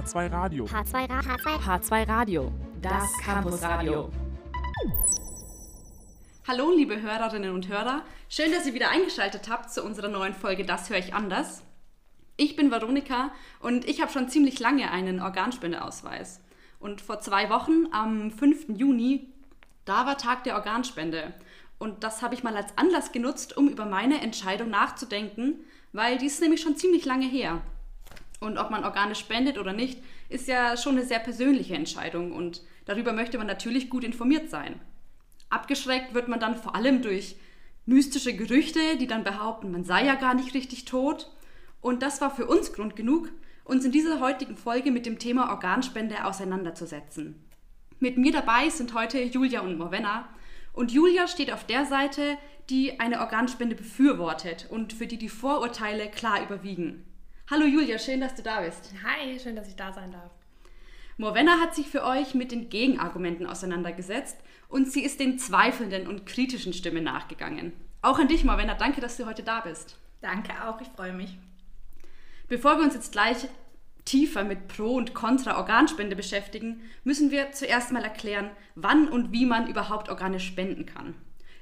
H2 Radio. H2, Ra H2, H2 Radio, das Campusradio. Hallo, liebe Hörerinnen und Hörer. Schön, dass ihr wieder eingeschaltet habt zu unserer neuen Folge Das höre ich anders. Ich bin Veronika und ich habe schon ziemlich lange einen Organspendeausweis. Und vor zwei Wochen, am 5. Juni, da war Tag der Organspende. Und das habe ich mal als Anlass genutzt, um über meine Entscheidung nachzudenken, weil die ist nämlich schon ziemlich lange her. Und ob man Organe spendet oder nicht, ist ja schon eine sehr persönliche Entscheidung und darüber möchte man natürlich gut informiert sein. Abgeschreckt wird man dann vor allem durch mystische Gerüchte, die dann behaupten, man sei ja gar nicht richtig tot. Und das war für uns Grund genug, uns in dieser heutigen Folge mit dem Thema Organspende auseinanderzusetzen. Mit mir dabei sind heute Julia und Morvenna. Und Julia steht auf der Seite, die eine Organspende befürwortet und für die die Vorurteile klar überwiegen. Hallo Julia, schön, dass du da bist. Hi, schön, dass ich da sein darf. Morvenna hat sich für euch mit den Gegenargumenten auseinandergesetzt und sie ist den zweifelnden und kritischen Stimmen nachgegangen. Auch an dich, Morvenna, danke, dass du heute da bist. Danke auch, ich freue mich. Bevor wir uns jetzt gleich tiefer mit Pro- und Contra-Organspende beschäftigen, müssen wir zuerst mal erklären, wann und wie man überhaupt Organe spenden kann.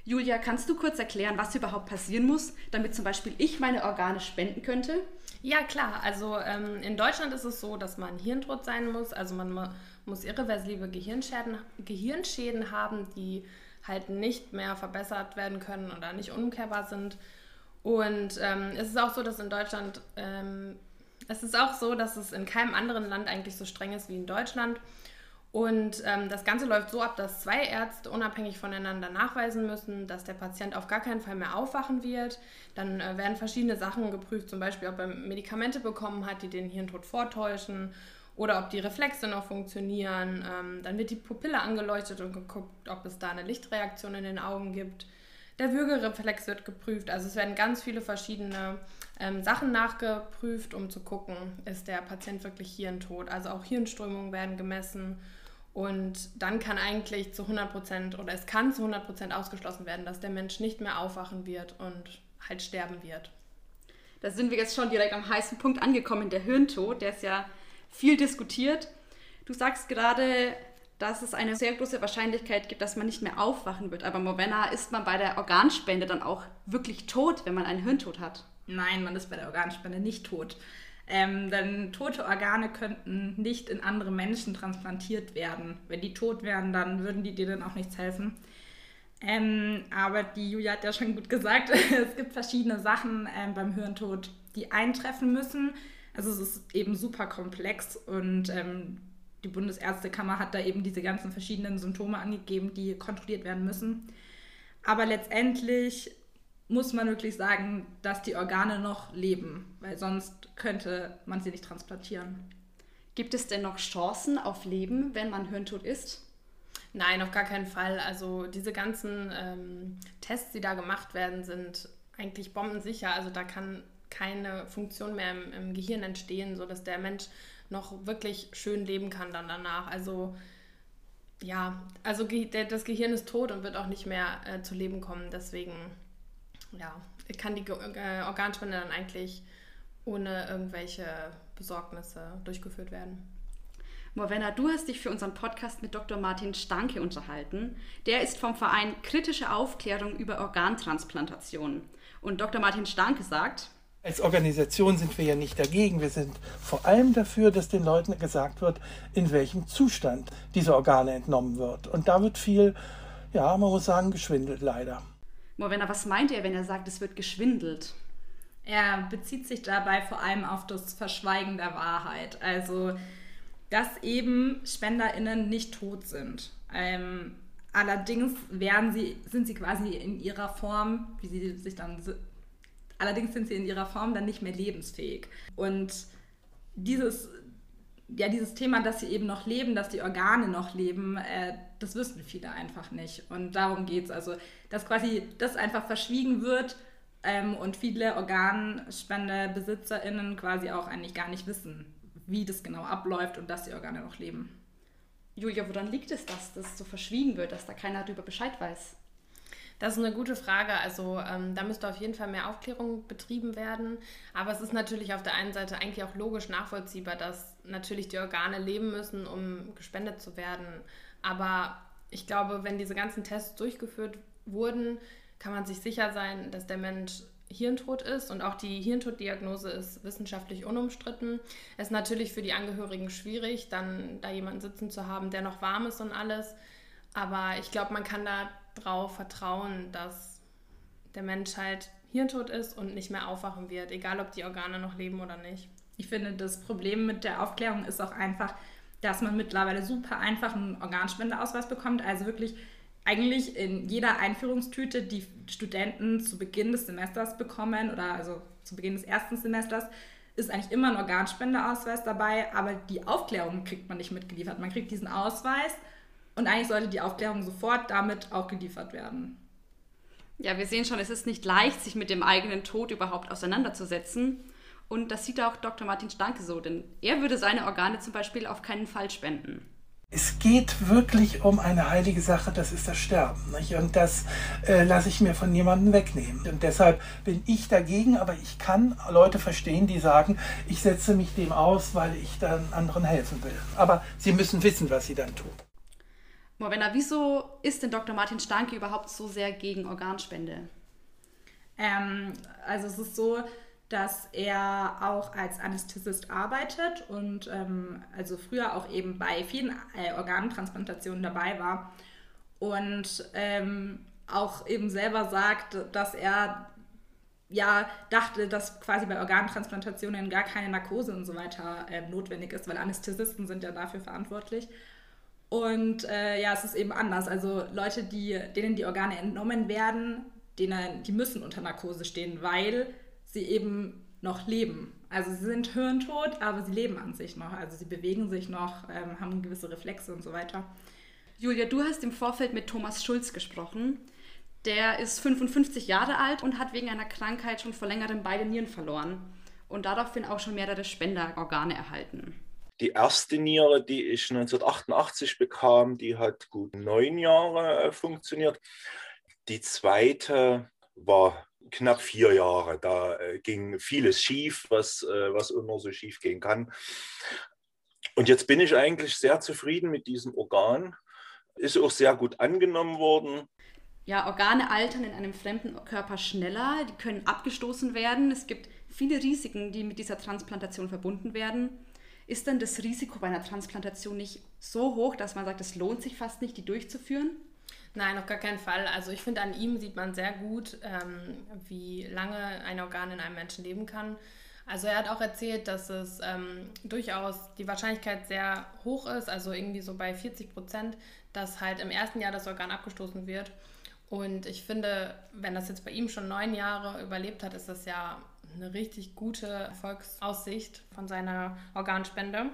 Julia, kannst du kurz erklären, was überhaupt passieren muss, damit zum Beispiel ich meine Organe spenden könnte? Ja, klar. Also ähm, in Deutschland ist es so, dass man hirntot sein muss. Also man mu- muss irreversible Gehirnschäden, Gehirnschäden haben, die halt nicht mehr verbessert werden können oder nicht umkehrbar sind. Und ähm, es ist auch so, dass in Deutschland, ähm, es ist auch so, dass es in keinem anderen Land eigentlich so streng ist wie in Deutschland. Und ähm, das Ganze läuft so ab, dass zwei Ärzte unabhängig voneinander nachweisen müssen, dass der Patient auf gar keinen Fall mehr aufwachen wird. Dann äh, werden verschiedene Sachen geprüft, zum Beispiel, ob er Medikamente bekommen hat, die den Hirntod vortäuschen oder ob die Reflexe noch funktionieren. Ähm, dann wird die Pupille angeleuchtet und geguckt, ob es da eine Lichtreaktion in den Augen gibt. Der Würgereflex wird geprüft. Also es werden ganz viele verschiedene ähm, Sachen nachgeprüft, um zu gucken, ist der Patient wirklich hirntot. Also auch Hirnströmungen werden gemessen. Und dann kann eigentlich zu 100% oder es kann zu 100% ausgeschlossen werden, dass der Mensch nicht mehr aufwachen wird und halt sterben wird. Da sind wir jetzt schon direkt am heißen Punkt angekommen, der Hirntod, der ist ja viel diskutiert. Du sagst gerade, dass es eine sehr große Wahrscheinlichkeit gibt, dass man nicht mehr aufwachen wird. Aber Morvenna, ist man bei der Organspende dann auch wirklich tot, wenn man einen Hirntod hat? Nein, man ist bei der Organspende nicht tot. Ähm, denn tote Organe könnten nicht in andere Menschen transplantiert werden. Wenn die tot wären, dann würden die denen auch nichts helfen. Ähm, aber die Julia hat ja schon gut gesagt, es gibt verschiedene Sachen ähm, beim Hirntod, die eintreffen müssen. Also es ist eben super komplex und ähm, die Bundesärztekammer hat da eben diese ganzen verschiedenen Symptome angegeben, die kontrolliert werden müssen. Aber letztendlich muss man wirklich sagen, dass die Organe noch leben, weil sonst könnte man sie nicht transplantieren. Gibt es denn noch Chancen auf Leben, wenn man hirntot ist? Nein, auf gar keinen Fall. Also diese ganzen ähm, Tests, die da gemacht werden, sind eigentlich bombensicher. Also da kann keine Funktion mehr im, im Gehirn entstehen, sodass der Mensch noch wirklich schön leben kann dann danach. Also ja, also ge der, das Gehirn ist tot und wird auch nicht mehr äh, zu Leben kommen. Deswegen ja, kann die äh, Organspende dann eigentlich ohne irgendwelche Besorgnisse durchgeführt werden. Morvenna, du hast dich für unseren Podcast mit Dr. Martin Stanke unterhalten. Der ist vom Verein Kritische Aufklärung über Organtransplantation. Und Dr. Martin Stanke sagt, als Organisation sind wir ja nicht dagegen. Wir sind vor allem dafür, dass den Leuten gesagt wird, in welchem Zustand diese Organe entnommen wird. Und da wird viel, ja, man muss sagen, geschwindelt leider. Morvenna, was meint er, wenn er sagt, es wird geschwindelt? Er bezieht sich dabei vor allem auf das Verschweigen der Wahrheit. Also, dass eben SpenderInnen nicht tot sind. Ähm, allerdings werden sie, sind sie quasi in ihrer Form, wie sie sich dann Allerdings sind sie in ihrer Form dann nicht mehr lebensfähig. Und dieses, ja, dieses Thema, dass sie eben noch leben, dass die Organe noch leben, äh, das wissen viele einfach nicht. Und darum geht es. Also, dass quasi das einfach verschwiegen wird ähm, und viele OrganspendebesitzerInnen quasi auch eigentlich gar nicht wissen, wie das genau abläuft und dass die Organe noch leben. Julia, woran liegt es, dass das so verschwiegen wird, dass da keiner darüber Bescheid weiß? Das ist eine gute Frage. Also ähm, da müsste auf jeden Fall mehr Aufklärung betrieben werden. Aber es ist natürlich auf der einen Seite eigentlich auch logisch nachvollziehbar, dass natürlich die Organe leben müssen, um gespendet zu werden. Aber ich glaube, wenn diese ganzen Tests durchgeführt wurden, kann man sich sicher sein, dass der Mensch Hirntod ist und auch die Hirntoddiagnose ist wissenschaftlich unumstritten. Es ist natürlich für die Angehörigen schwierig, dann da jemanden sitzen zu haben, der noch warm ist und alles. Aber ich glaube, man kann darauf vertrauen, dass der Mensch halt hirntot ist und nicht mehr aufwachen wird, egal ob die Organe noch leben oder nicht. Ich finde, das Problem mit der Aufklärung ist auch einfach, dass man mittlerweile super einfach einen Organspendeausweis bekommt. Also wirklich eigentlich in jeder Einführungstüte, die Studenten zu Beginn des Semesters bekommen oder also zu Beginn des ersten Semesters, ist eigentlich immer ein Organspendeausweis dabei, aber die Aufklärung kriegt man nicht mitgeliefert. Man kriegt diesen Ausweis und eigentlich sollte die Aufklärung sofort damit auch geliefert werden. Ja, wir sehen schon, es ist nicht leicht, sich mit dem eigenen Tod überhaupt auseinanderzusetzen. Und das sieht auch Dr. Martin Stanke so, denn er würde seine Organe zum Beispiel auf keinen Fall spenden. Es geht wirklich um eine heilige Sache, das ist das Sterben. Nicht? Und das äh, lasse ich mir von niemandem wegnehmen. Und deshalb bin ich dagegen, aber ich kann Leute verstehen, die sagen, ich setze mich dem aus, weil ich dann anderen helfen will. Aber sie müssen wissen, was sie dann tun. Morvenna, wieso ist denn Dr. Martin Stanke überhaupt so sehr gegen Organspende? Ähm, also es ist so, dass er auch als Anästhesist arbeitet und ähm, also früher auch eben bei vielen äh, Organtransplantationen dabei war und ähm, auch eben selber sagt, dass er ja dachte, dass quasi bei Organtransplantationen gar keine Narkose und so weiter äh, notwendig ist, weil Anästhesisten sind ja dafür verantwortlich. Und äh, ja, es ist eben anders. Also Leute, die, denen die Organe entnommen werden, denen, die müssen unter Narkose stehen, weil sie eben noch leben. Also sie sind hirntot, aber sie leben an sich noch. Also sie bewegen sich noch, ähm, haben gewisse Reflexe und so weiter. Julia, du hast im Vorfeld mit Thomas Schulz gesprochen. Der ist 55 Jahre alt und hat wegen einer Krankheit schon vor längerem beide Nieren verloren und daraufhin auch schon mehrere Spenderorgane erhalten. Die erste Niere, die ich 1988 bekam, die hat gut neun Jahre äh, funktioniert. Die zweite war knapp vier Jahre. Da äh, ging vieles schief, was, äh, was immer so schief gehen kann. Und jetzt bin ich eigentlich sehr zufrieden mit diesem Organ. Ist auch sehr gut angenommen worden. Ja, Organe altern in einem fremden Körper schneller, die können abgestoßen werden. Es gibt viele Risiken, die mit dieser Transplantation verbunden werden. Ist denn das Risiko bei einer Transplantation nicht so hoch, dass man sagt, es lohnt sich fast nicht, die durchzuführen? Nein, auf gar keinen Fall. Also ich finde, an ihm sieht man sehr gut, ähm, wie lange ein Organ in einem Menschen leben kann. Also er hat auch erzählt, dass es ähm, durchaus die Wahrscheinlichkeit sehr hoch ist, also irgendwie so bei 40 Prozent, dass halt im ersten Jahr das Organ abgestoßen wird. Und ich finde, wenn das jetzt bei ihm schon neun Jahre überlebt hat, ist das ja eine richtig gute Erfolgsaussicht von seiner Organspende.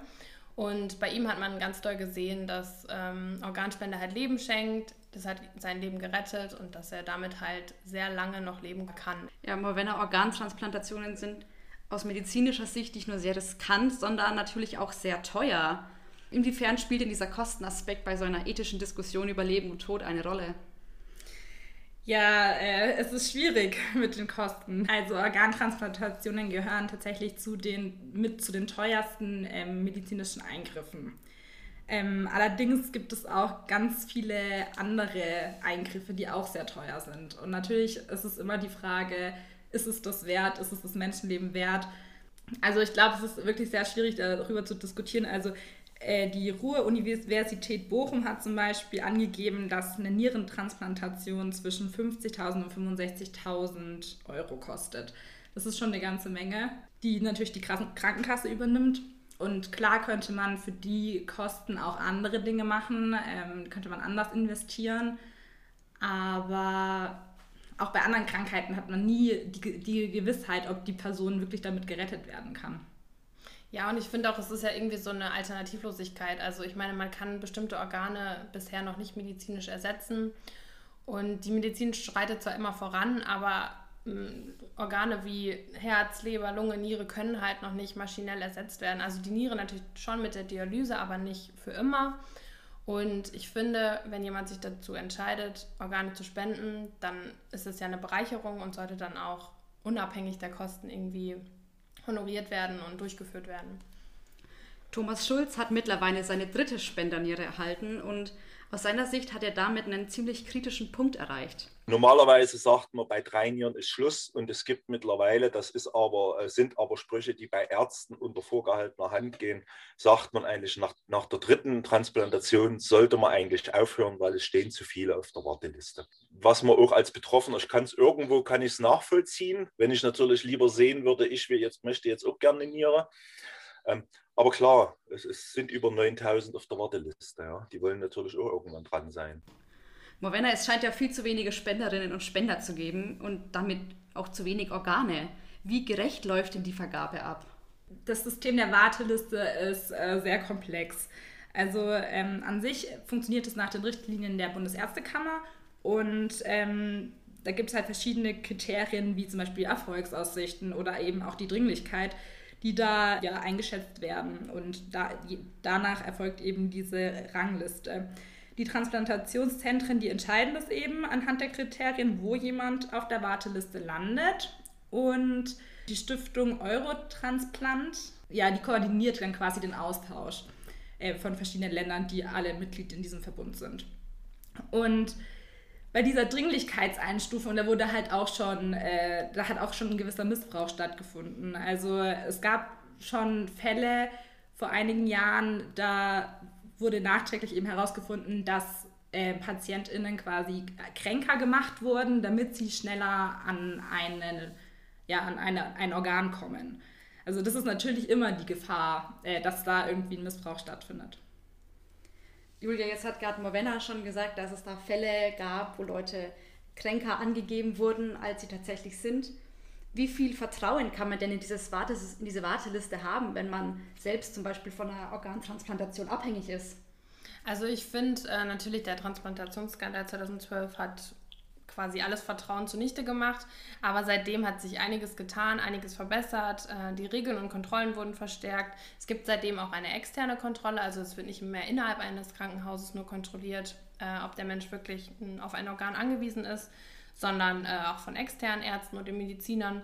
Und bei ihm hat man ganz doll gesehen, dass ähm, Organspende halt Leben schenkt. Das hat sein Leben gerettet und dass er damit halt sehr lange noch leben kann. Ja, aber wenn er Organtransplantationen sind aus medizinischer Sicht nicht nur sehr riskant, sondern natürlich auch sehr teuer. Inwiefern spielt denn dieser Kostenaspekt bei so einer ethischen Diskussion über Leben und Tod eine Rolle? Ja, äh, es ist schwierig mit den Kosten. Also Organtransplantationen gehören tatsächlich zu den, mit zu den teuersten ähm, medizinischen Eingriffen. Ähm, allerdings gibt es auch ganz viele andere Eingriffe, die auch sehr teuer sind. Und natürlich ist es immer die Frage, ist es das wert, ist es das Menschenleben wert? Also ich glaube, es ist wirklich sehr schwierig darüber zu diskutieren. Also äh, die Ruhr-Universität Bochum hat zum Beispiel angegeben, dass eine Nierentransplantation zwischen 50.000 und 65.000 Euro kostet. Das ist schon eine ganze Menge, die natürlich die Krankenkasse übernimmt. Und klar könnte man für die Kosten auch andere Dinge machen, ähm, könnte man anders investieren. Aber auch bei anderen Krankheiten hat man nie die, die Gewissheit, ob die Person wirklich damit gerettet werden kann. Ja, und ich finde auch, es ist ja irgendwie so eine Alternativlosigkeit. Also ich meine, man kann bestimmte Organe bisher noch nicht medizinisch ersetzen. Und die Medizin schreitet zwar immer voran, aber Organe wie Herz, Leber, Lunge, Niere können halt noch nicht maschinell ersetzt werden. Also die Niere natürlich schon mit der Dialyse, aber nicht für immer. Und ich finde, wenn jemand sich dazu entscheidet, Organe zu spenden, dann ist es ja eine Bereicherung und sollte dann auch unabhängig der Kosten irgendwie honoriert werden und durchgeführt werden. Thomas Schulz hat mittlerweile seine dritte Spenderniere erhalten und aus seiner Sicht hat er damit einen ziemlich kritischen Punkt erreicht. Normalerweise sagt man, bei drei Nieren ist Schluss und es gibt mittlerweile, das ist aber, äh, sind aber Sprüche, die bei Ärzten unter vorgehaltener Hand gehen, sagt man eigentlich nach, nach der dritten Transplantation sollte man eigentlich aufhören, weil es stehen zu viele auf der Warteliste. Was man auch als Betroffener, ich kann es irgendwo, kann ich es nachvollziehen, wenn ich natürlich lieber sehen würde, ich will jetzt, möchte jetzt auch gerne eine Niere. Ähm, aber klar, es, es sind über 9000 auf der Warteliste. Ja. Die wollen natürlich auch irgendwann dran sein. Morvenna, es scheint ja viel zu wenige Spenderinnen und Spender zu geben und damit auch zu wenig Organe. Wie gerecht läuft denn die Vergabe ab? Das System der Warteliste ist äh, sehr komplex. Also ähm, an sich funktioniert es nach den Richtlinien der Bundesärztekammer und ähm, da gibt es halt verschiedene Kriterien, wie zum Beispiel Erfolgsaussichten oder eben auch die Dringlichkeit, die da ja eingeschätzt werden. Und da, danach erfolgt eben diese Rangliste. Die Transplantationszentren, die entscheiden das eben anhand der Kriterien, wo jemand auf der Warteliste landet. Und die Stiftung Eurotransplant, ja, die koordiniert dann quasi den Austausch äh, von verschiedenen Ländern, die alle Mitglied in diesem Verbund sind. Und bei dieser Dringlichkeitseinstufung, da wurde halt auch schon, äh, da hat auch schon ein gewisser Missbrauch stattgefunden. Also es gab schon Fälle vor einigen Jahren, da wurde nachträglich eben herausgefunden, dass äh, PatientInnen quasi kränker gemacht wurden, damit sie schneller an, eine, ja, an eine, ein Organ kommen. Also das ist natürlich immer die Gefahr, äh, dass da irgendwie ein Missbrauch stattfindet. Julia, jetzt hat gerade Morvenna schon gesagt, dass es da Fälle gab, wo Leute kränker angegeben wurden, als sie tatsächlich sind. Wie viel Vertrauen kann man denn in, dieses Wartes, in diese Warteliste haben, wenn man selbst zum Beispiel von einer Organtransplantation abhängig ist? Also ich finde äh, natürlich, der Transplantationsskandal 2012 hat quasi alles Vertrauen zunichte gemacht. Aber seitdem hat sich einiges getan, einiges verbessert. Äh, die Regeln und Kontrollen wurden verstärkt. Es gibt seitdem auch eine externe Kontrolle, also es wird nicht mehr innerhalb eines Krankenhauses nur kontrolliert, äh, ob der Mensch wirklich auf ein Organ angewiesen ist, sondern äh, auch von externen Ärzten und den Medizinern.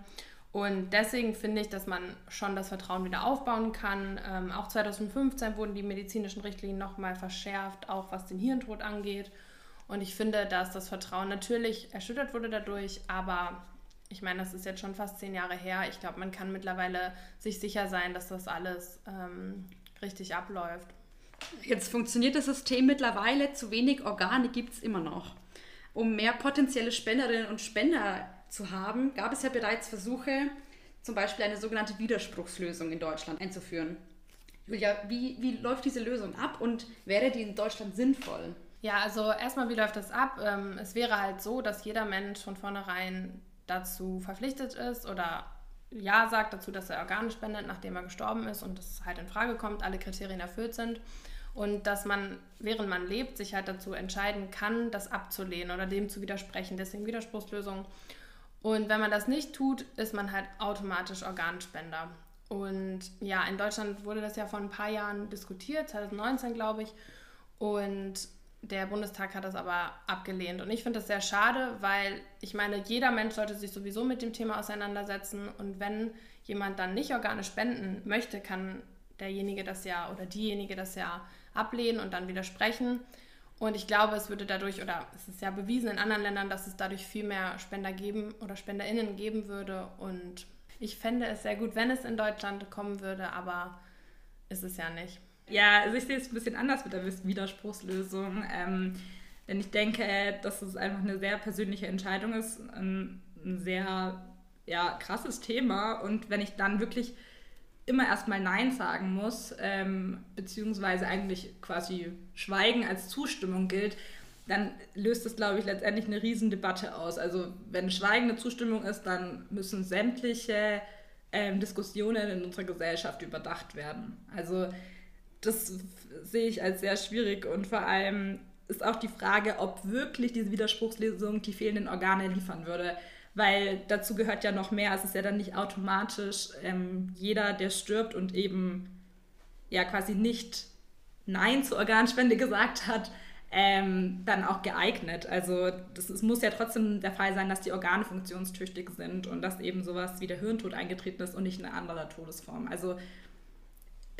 Und deswegen finde ich, dass man schon das Vertrauen wieder aufbauen kann. Ähm, auch 2015 wurden die medizinischen Richtlinien nochmal verschärft, auch was den Hirntod angeht. Und ich finde, dass das Vertrauen natürlich erschüttert wurde dadurch, aber ich meine, das ist jetzt schon fast zehn Jahre her. Ich glaube, man kann mittlerweile sich sicher sein, dass das alles ähm, richtig abläuft. Jetzt funktioniert das System mittlerweile, zu wenig Organe gibt es immer noch. Um mehr potenzielle Spenderinnen und Spender zu haben, gab es ja bereits Versuche, zum Beispiel eine sogenannte Widerspruchslösung in Deutschland einzuführen. Julia, wie, wie läuft diese Lösung ab und wäre die in Deutschland sinnvoll? Ja, also erstmal, wie läuft das ab? Ähm, es wäre halt so, dass jeder Mensch von vornherein dazu verpflichtet ist oder Ja sagt dazu, dass er Organe spendet, nachdem er gestorben ist und das halt in Frage kommt, alle Kriterien erfüllt sind. Und dass man, während man lebt, sich halt dazu entscheiden kann, das abzulehnen oder dem zu widersprechen. Deswegen Widerspruchslösung. Und wenn man das nicht tut, ist man halt automatisch Organspender. Und ja, in Deutschland wurde das ja vor ein paar Jahren diskutiert, 2019 glaube ich. Und der Bundestag hat das aber abgelehnt. Und ich finde das sehr schade, weil ich meine, jeder Mensch sollte sich sowieso mit dem Thema auseinandersetzen. Und wenn jemand dann nicht Organe spenden möchte, kann derjenige das ja oder diejenige das ja ablehnen und dann widersprechen. Und ich glaube, es würde dadurch, oder es ist ja bewiesen in anderen Ländern, dass es dadurch viel mehr Spender geben oder SpenderInnen geben würde. Und ich fände es sehr gut, wenn es in Deutschland kommen würde, aber ist es ja nicht. Ja, also ich sehe es ein bisschen anders mit der Widerspruchslösung. Ähm, denn ich denke, dass es einfach eine sehr persönliche Entscheidung ist, ein, ein sehr ja, krasses Thema. Und wenn ich dann wirklich immer erstmal Nein sagen muss, ähm, beziehungsweise eigentlich quasi Schweigen als Zustimmung gilt, dann löst es, glaube ich, letztendlich eine Riesendebatte aus. Also wenn Schweigen eine Zustimmung ist, dann müssen sämtliche ähm, Diskussionen in unserer Gesellschaft überdacht werden. Also das sehe ich als sehr schwierig und vor allem ist auch die Frage, ob wirklich diese Widerspruchslesung die fehlenden Organe liefern würde. Weil dazu gehört ja noch mehr. Es ist ja dann nicht automatisch ähm, jeder, der stirbt und eben ja quasi nicht Nein zur Organspende gesagt hat, ähm, dann auch geeignet. Also es muss ja trotzdem der Fall sein, dass die Organe funktionstüchtig sind und dass eben sowas wie der Hirntod eingetreten ist und nicht eine andere Todesform. Also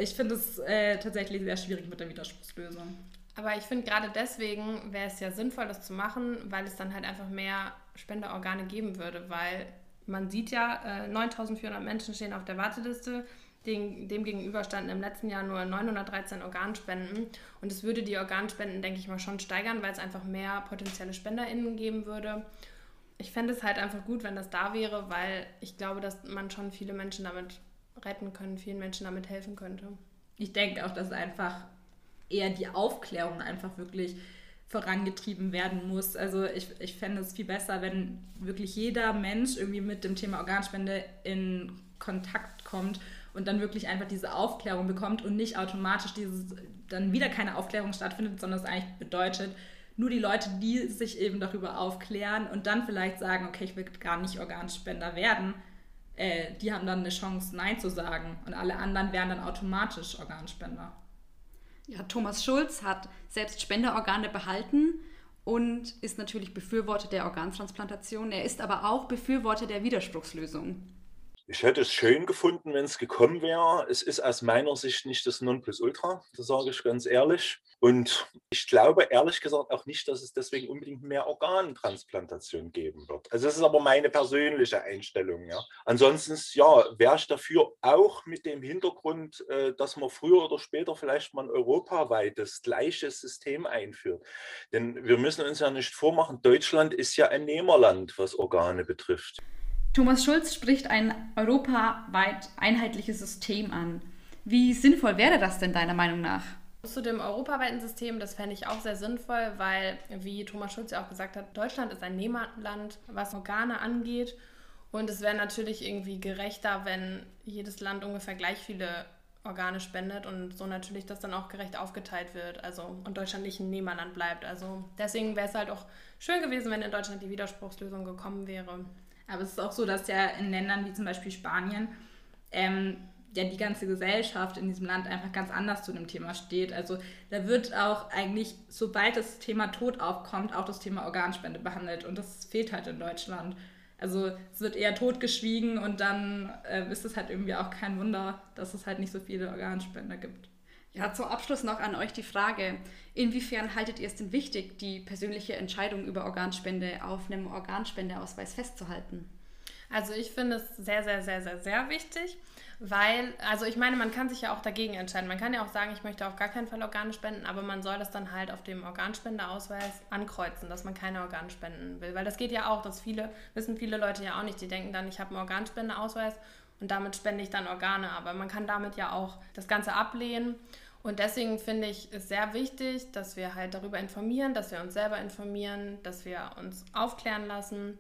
ich finde es äh, tatsächlich sehr schwierig mit der Widerspruchslösung. Aber ich finde gerade deswegen wäre es ja sinnvoll, das zu machen, weil es dann halt einfach mehr Spenderorgane geben würde, weil man sieht ja, äh, 9400 Menschen stehen auf der Warteliste. Dem, dem gegenüber standen im letzten Jahr nur 913 Organspenden. Und es würde die Organspenden, denke ich mal, schon steigern, weil es einfach mehr potenzielle SpenderInnen geben würde. Ich fände es halt einfach gut, wenn das da wäre, weil ich glaube, dass man schon viele Menschen damit retten können, vielen Menschen damit helfen könnte. Ich denke auch, dass einfach eher die Aufklärung einfach wirklich vorangetrieben werden muss. Also ich, ich fände es viel besser, wenn wirklich jeder Mensch irgendwie mit dem Thema Organspende in Kontakt kommt und dann wirklich einfach diese Aufklärung bekommt und nicht automatisch dieses, dann wieder keine Aufklärung stattfindet, sondern es eigentlich bedeutet, nur die Leute, die sich eben darüber aufklären und dann vielleicht sagen, okay, ich will gar nicht Organspender werden, äh, die haben dann eine Chance, Nein zu sagen. Und alle anderen wären dann automatisch Organspender. Ja, Thomas Schulz hat selbst Spenderorgane behalten und ist natürlich Befürworter der Organtransplantation. Er ist aber auch Befürworter der Widerspruchslösung. Ich hätte es schön gefunden, wenn es gekommen wäre. Es ist aus meiner Sicht nicht das Nonplusultra, das sage ich ganz ehrlich. Und ich glaube ehrlich gesagt auch nicht, dass es deswegen unbedingt mehr Organtransplantation geben wird. Also das ist aber meine persönliche Einstellung. Ja. Ansonsten ja, wäre ich dafür auch mit dem Hintergrund, äh, dass man früher oder später vielleicht mal ein europaweites gleiches System einführt. Denn wir müssen uns ja nicht vormachen, Deutschland ist ja ein Nehmerland, was Organe betrifft. Thomas Schulz spricht ein europaweit einheitliches System an. Wie sinnvoll wäre das denn deiner Meinung nach? Zu dem europaweiten System, das fände ich auch sehr sinnvoll, weil, wie Thomas Schulz ja auch gesagt hat, Deutschland ist ein Nehmerland, was Organe angeht. Und es wäre natürlich irgendwie gerechter, wenn jedes Land ungefähr gleich viele Organe spendet und so natürlich das dann auch gerecht aufgeteilt wird. Also und Deutschland nicht ein Nehmerland bleibt. Also deswegen wäre es halt auch schön gewesen, wenn in Deutschland die Widerspruchslösung gekommen wäre. Aber es ist auch so, dass ja in Ländern wie zum Beispiel Spanien ähm, ja die ganze Gesellschaft in diesem Land einfach ganz anders zu dem Thema steht. Also da wird auch eigentlich, sobald das Thema Tod aufkommt, auch das Thema Organspende behandelt. Und das fehlt halt in Deutschland. Also es wird eher totgeschwiegen und dann äh, ist es halt irgendwie auch kein Wunder, dass es halt nicht so viele Organspender gibt. Ja, zum Abschluss noch an euch die Frage, inwiefern haltet ihr es denn wichtig, die persönliche Entscheidung über Organspende auf einem Organspendeausweis festzuhalten? Also ich finde es sehr, sehr, sehr, sehr, sehr wichtig, weil, also ich meine, man kann sich ja auch dagegen entscheiden. Man kann ja auch sagen, ich möchte auf gar keinen Fall Organe spenden, aber man soll das dann halt auf dem Organspendeausweis ankreuzen, dass man keine Organe spenden will. Weil das geht ja auch, das viele, wissen viele Leute ja auch nicht. Die denken dann, ich habe einen Organspendeausweis und damit spende ich dann Organe. Aber man kann damit ja auch das Ganze ablehnen. Und deswegen finde ich es sehr wichtig, dass wir halt darüber informieren, dass wir uns selber informieren, dass wir uns aufklären lassen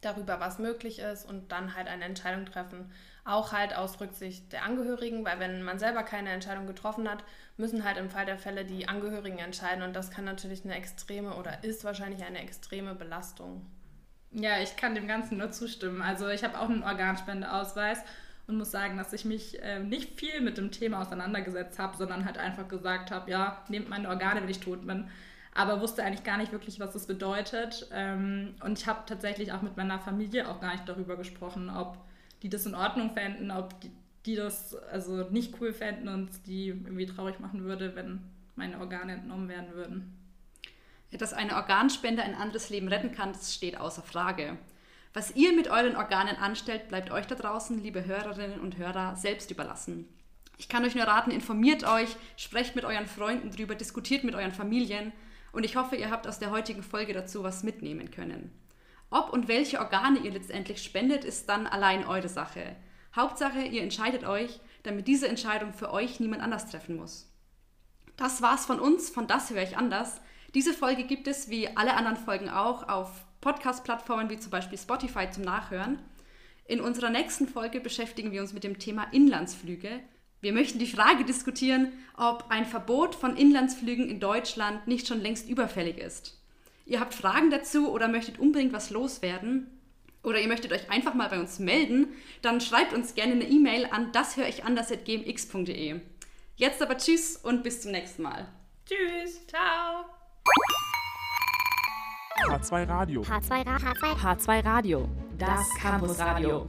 darüber, was möglich ist und dann halt eine Entscheidung treffen. Auch halt aus Rücksicht der Angehörigen, weil wenn man selber keine Entscheidung getroffen hat, müssen halt im Fall der Fälle die Angehörigen entscheiden und das kann natürlich eine extreme oder ist wahrscheinlich eine extreme Belastung. Ja, ich kann dem Ganzen nur zustimmen. Also ich habe auch einen Organspendeausweis und muss sagen, dass ich mich äh, nicht viel mit dem Thema auseinandergesetzt habe, sondern halt einfach gesagt habe, ja, nehmt meine Organe, wenn ich tot bin. Aber wusste eigentlich gar nicht wirklich, was das bedeutet. Ähm, und ich habe tatsächlich auch mit meiner Familie auch gar nicht darüber gesprochen, ob die das in Ordnung fänden, ob die, die das also nicht cool fänden und die irgendwie traurig machen würde, wenn meine Organe entnommen werden würden. Dass eine Organspende ein anderes Leben retten kann, das steht außer Frage. Was ihr mit euren Organen anstellt, bleibt euch da draußen, liebe Hörerinnen und Hörer, selbst überlassen. Ich kann euch nur raten, informiert euch, sprecht mit euren Freunden drüber, diskutiert mit euren Familien und ich hoffe, ihr habt aus der heutigen Folge dazu was mitnehmen können. Ob und welche Organe ihr letztendlich spendet, ist dann allein eure Sache. Hauptsache, ihr entscheidet euch, damit diese Entscheidung für euch niemand anders treffen muss. Das war's von uns, von Das höre ich anders. Diese Folge gibt es, wie alle anderen Folgen auch, auf Podcast-Plattformen wie zum Beispiel Spotify zum Nachhören. In unserer nächsten Folge beschäftigen wir uns mit dem Thema Inlandsflüge. Wir möchten die Frage diskutieren, ob ein Verbot von Inlandsflügen in Deutschland nicht schon längst überfällig ist. Ihr habt Fragen dazu oder möchtet unbedingt was loswerden oder ihr möchtet euch einfach mal bei uns melden, dann schreibt uns gerne eine E-Mail an das höre ich anders@gmx.de. Jetzt aber tschüss und bis zum nächsten Mal. Tschüss. Ciao. H2 Radio. H2 Ra- H2 H2 Radio. Das Campus Radio.